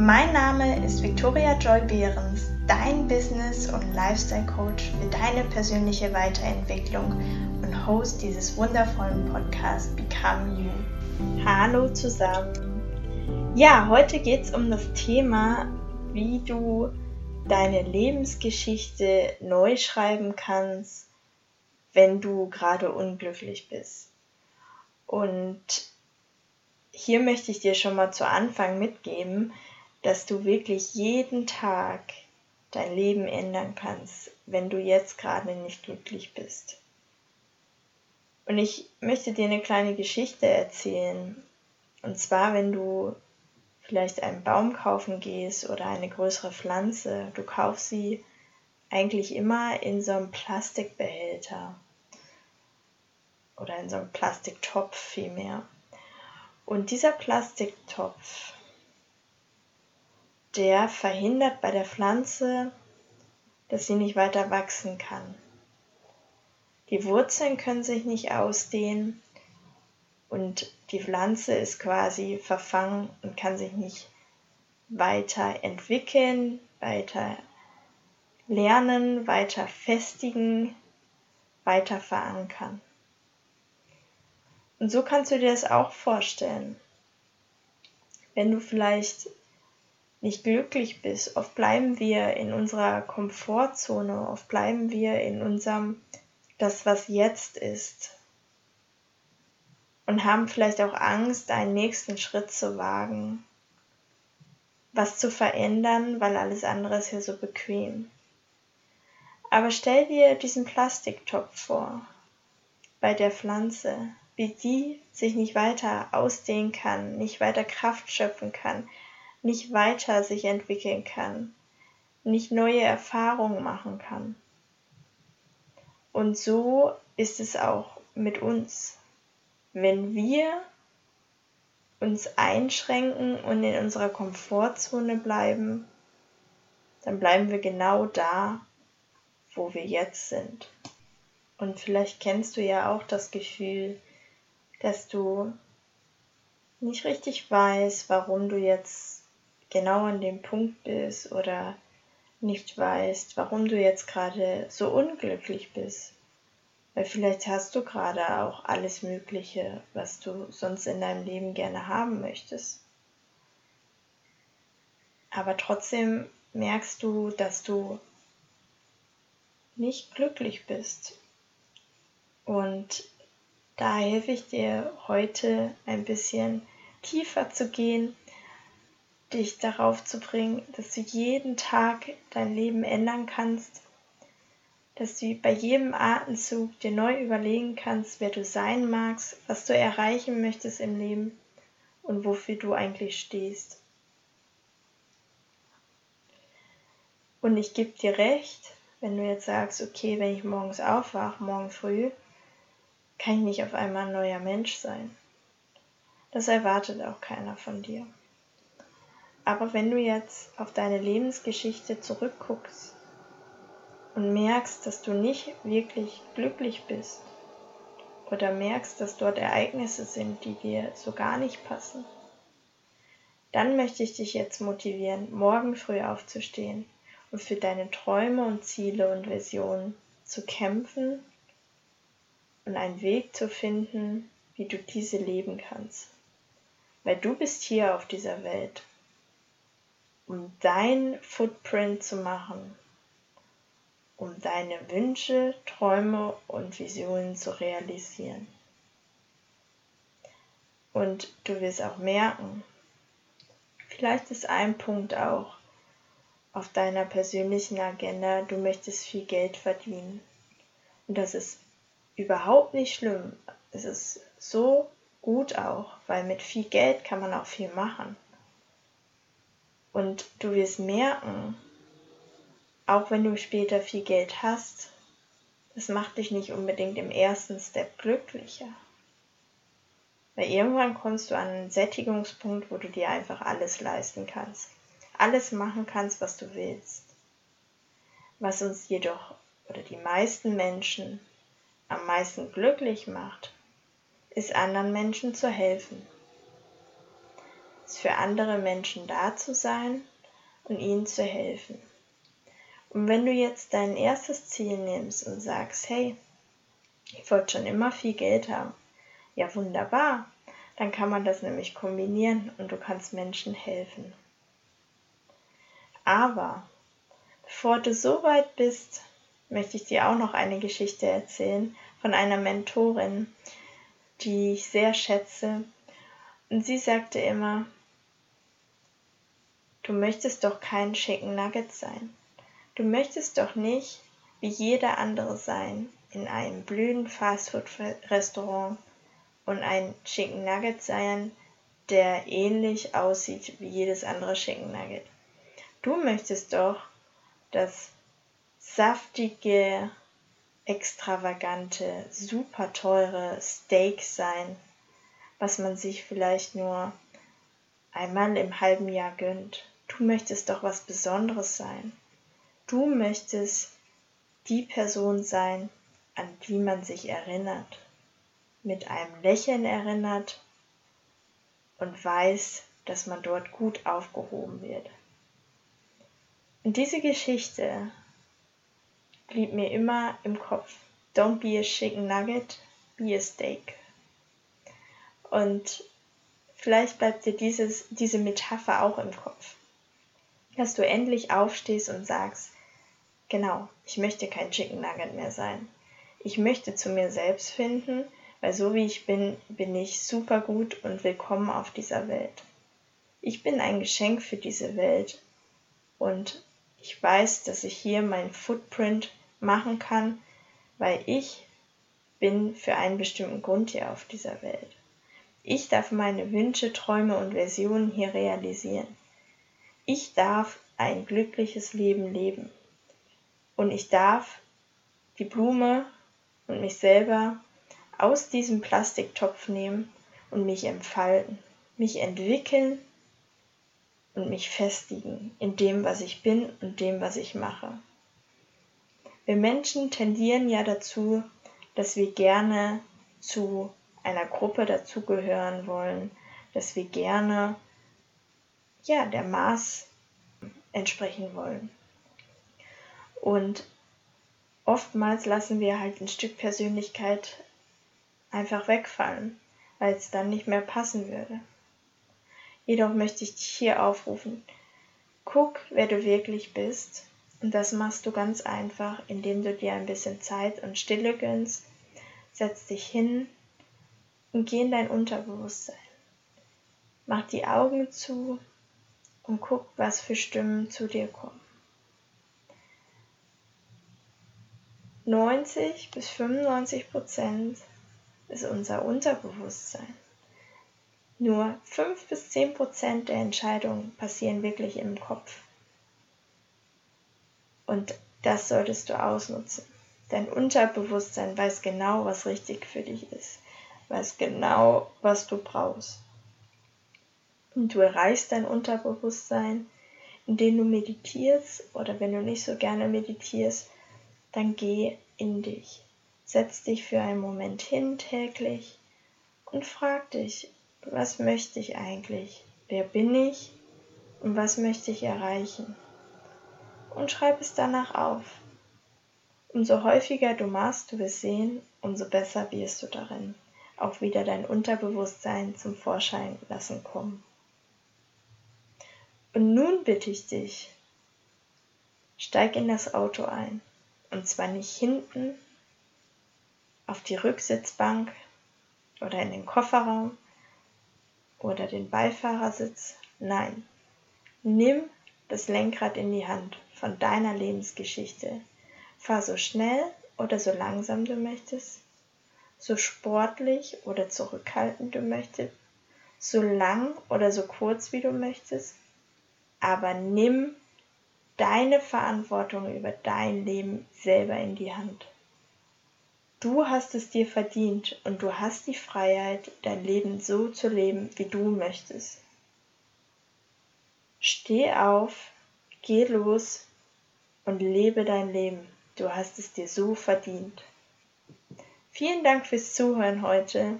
Mein Name ist Victoria Joy Behrens, dein Business- und Lifestyle-Coach für deine persönliche Weiterentwicklung und Host dieses wundervollen Podcasts Become You. Hallo zusammen. Ja, heute geht es um das Thema, wie du deine Lebensgeschichte neu schreiben kannst, wenn du gerade unglücklich bist. Und hier möchte ich dir schon mal zu Anfang mitgeben, dass du wirklich jeden Tag dein Leben ändern kannst, wenn du jetzt gerade nicht glücklich bist. Und ich möchte dir eine kleine Geschichte erzählen. Und zwar, wenn du vielleicht einen Baum kaufen gehst oder eine größere Pflanze, du kaufst sie eigentlich immer in so einem Plastikbehälter oder in so einem Plastiktopf vielmehr. Und dieser Plastiktopf, der verhindert bei der Pflanze, dass sie nicht weiter wachsen kann. Die Wurzeln können sich nicht ausdehnen und die Pflanze ist quasi verfangen und kann sich nicht weiter entwickeln, weiter lernen, weiter festigen, weiter verankern. Und so kannst du dir das auch vorstellen. Wenn du vielleicht nicht glücklich bist, oft bleiben wir in unserer Komfortzone, oft bleiben wir in unserem, das was jetzt ist. Und haben vielleicht auch Angst, einen nächsten Schritt zu wagen, was zu verändern, weil alles andere ist ja so bequem. Aber stell dir diesen Plastiktopf vor, bei der Pflanze, wie die sich nicht weiter ausdehnen kann, nicht weiter Kraft schöpfen kann, nicht weiter sich entwickeln kann, nicht neue Erfahrungen machen kann. Und so ist es auch mit uns. Wenn wir uns einschränken und in unserer Komfortzone bleiben, dann bleiben wir genau da, wo wir jetzt sind. Und vielleicht kennst du ja auch das Gefühl, dass du nicht richtig weißt, warum du jetzt genau an dem Punkt bist oder nicht weißt, warum du jetzt gerade so unglücklich bist. Weil vielleicht hast du gerade auch alles Mögliche, was du sonst in deinem Leben gerne haben möchtest. Aber trotzdem merkst du, dass du nicht glücklich bist. Und da helfe ich dir heute ein bisschen tiefer zu gehen, dich darauf zu bringen, dass du jeden Tag dein Leben ändern kannst, dass du bei jedem Atemzug dir neu überlegen kannst, wer du sein magst, was du erreichen möchtest im Leben und wofür du eigentlich stehst. Und ich gebe dir recht, wenn du jetzt sagst, okay, wenn ich morgens aufwache, morgen früh, kann ich nicht auf einmal ein neuer Mensch sein. Das erwartet auch keiner von dir. Aber wenn du jetzt auf deine Lebensgeschichte zurückguckst und merkst, dass du nicht wirklich glücklich bist oder merkst, dass dort Ereignisse sind, die dir so gar nicht passen, dann möchte ich dich jetzt motivieren, morgen früh aufzustehen und für deine Träume und Ziele und Visionen zu kämpfen und einen Weg zu finden, wie du diese leben kannst. Weil du bist hier auf dieser Welt, um dein Footprint zu machen, um deine Wünsche, Träume und Visionen zu realisieren. Und du wirst auch merken, vielleicht ist ein Punkt auch auf deiner persönlichen Agenda, du möchtest viel Geld verdienen. Und das ist überhaupt nicht schlimm. Es ist so gut auch, weil mit viel Geld kann man auch viel machen. Und du wirst merken, auch wenn du später viel Geld hast, das macht dich nicht unbedingt im ersten Step glücklicher. Weil irgendwann kommst du an einen Sättigungspunkt, wo du dir einfach alles leisten kannst. Alles machen kannst, was du willst. Was uns jedoch oder die meisten Menschen am meisten glücklich macht, ist anderen Menschen zu helfen. Für andere Menschen da zu sein und ihnen zu helfen. Und wenn du jetzt dein erstes Ziel nimmst und sagst, hey, ich wollte schon immer viel Geld haben, ja wunderbar, dann kann man das nämlich kombinieren und du kannst Menschen helfen. Aber bevor du so weit bist, möchte ich dir auch noch eine Geschichte erzählen von einer Mentorin, die ich sehr schätze. Und sie sagte immer, du möchtest doch kein Chicken Nugget sein. Du möchtest doch nicht wie jeder andere sein in einem blühenden Fastfood-Restaurant und ein Chicken Nugget sein, der ähnlich aussieht wie jedes andere Chicken Nugget. Du möchtest doch das saftige, extravagante, super teure Steak sein, was man sich vielleicht nur einmal im halben Jahr gönnt. Du möchtest doch was Besonderes sein. Du möchtest die Person sein, an die man sich erinnert, mit einem Lächeln erinnert und weiß, dass man dort gut aufgehoben wird. Und diese Geschichte blieb mir immer im Kopf. Don't be a chicken nugget, be a steak. Und vielleicht bleibt dir dieses, diese Metapher auch im Kopf. Dass du endlich aufstehst und sagst, Genau, ich möchte kein Chicken Nugget mehr sein. Ich möchte zu mir selbst finden, weil so wie ich bin, bin ich super gut und willkommen auf dieser Welt. Ich bin ein Geschenk für diese Welt und ich weiß, dass ich hier meinen Footprint machen kann, weil ich bin für einen bestimmten Grund hier auf dieser Welt. Ich darf meine Wünsche, Träume und Versionen hier realisieren. Ich darf ein glückliches Leben leben und ich darf die Blume und mich selber aus diesem Plastiktopf nehmen und mich entfalten, mich entwickeln und mich festigen in dem, was ich bin und dem, was ich mache. Wir Menschen tendieren ja dazu, dass wir gerne zu einer Gruppe dazugehören wollen, dass wir gerne ja der Maß entsprechen wollen. Und oftmals lassen wir halt ein Stück Persönlichkeit einfach wegfallen, weil es dann nicht mehr passen würde. Jedoch möchte ich dich hier aufrufen, guck, wer du wirklich bist. Und das machst du ganz einfach, indem du dir ein bisschen Zeit und Stille gönnst, setz dich hin und geh in dein Unterbewusstsein. Mach die Augen zu und guck, was für Stimmen zu dir kommen. 90 bis 95 Prozent ist unser Unterbewusstsein. Nur 5 bis 10 Prozent der Entscheidungen passieren wirklich im Kopf. Und das solltest du ausnutzen. Dein Unterbewusstsein weiß genau, was richtig für dich ist, weiß genau, was du brauchst. Du erreichst dein Unterbewusstsein, indem du meditierst oder wenn du nicht so gerne meditierst, dann geh in dich. Setz dich für einen Moment hin täglich und frag dich, was möchte ich eigentlich? Wer bin ich? Und was möchte ich erreichen? Und schreib es danach auf. Umso häufiger du machst, du wirst sehen, umso besser wirst du darin. Auch wieder dein Unterbewusstsein zum Vorschein lassen kommen. Und nun bitte ich dich, steig in das Auto ein. Und zwar nicht hinten auf die Rücksitzbank oder in den Kofferraum oder den Beifahrersitz. Nein, nimm das Lenkrad in die Hand von deiner Lebensgeschichte. Fahr so schnell oder so langsam du möchtest, so sportlich oder zurückhaltend du möchtest, so lang oder so kurz wie du möchtest, aber nimm deine Verantwortung über dein Leben selber in die Hand. Du hast es dir verdient und du hast die Freiheit, dein Leben so zu leben, wie du möchtest. Steh auf, geh los und lebe dein Leben. Du hast es dir so verdient. Vielen Dank fürs Zuhören heute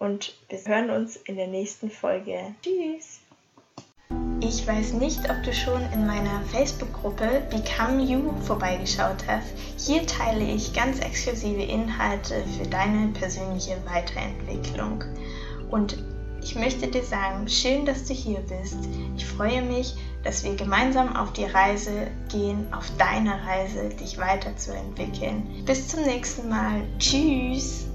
und wir hören uns in der nächsten Folge. Tschüss! Ich weiß nicht, ob du schon in meiner Facebook-Gruppe Become You vorbeigeschaut hast. Hier teile ich ganz exklusive Inhalte für deine persönliche Weiterentwicklung. Und ich möchte dir sagen, schön, dass du hier bist. Ich freue mich, dass wir gemeinsam auf die Reise gehen, auf deine Reise, dich weiterzuentwickeln. Bis zum nächsten Mal. Tschüss.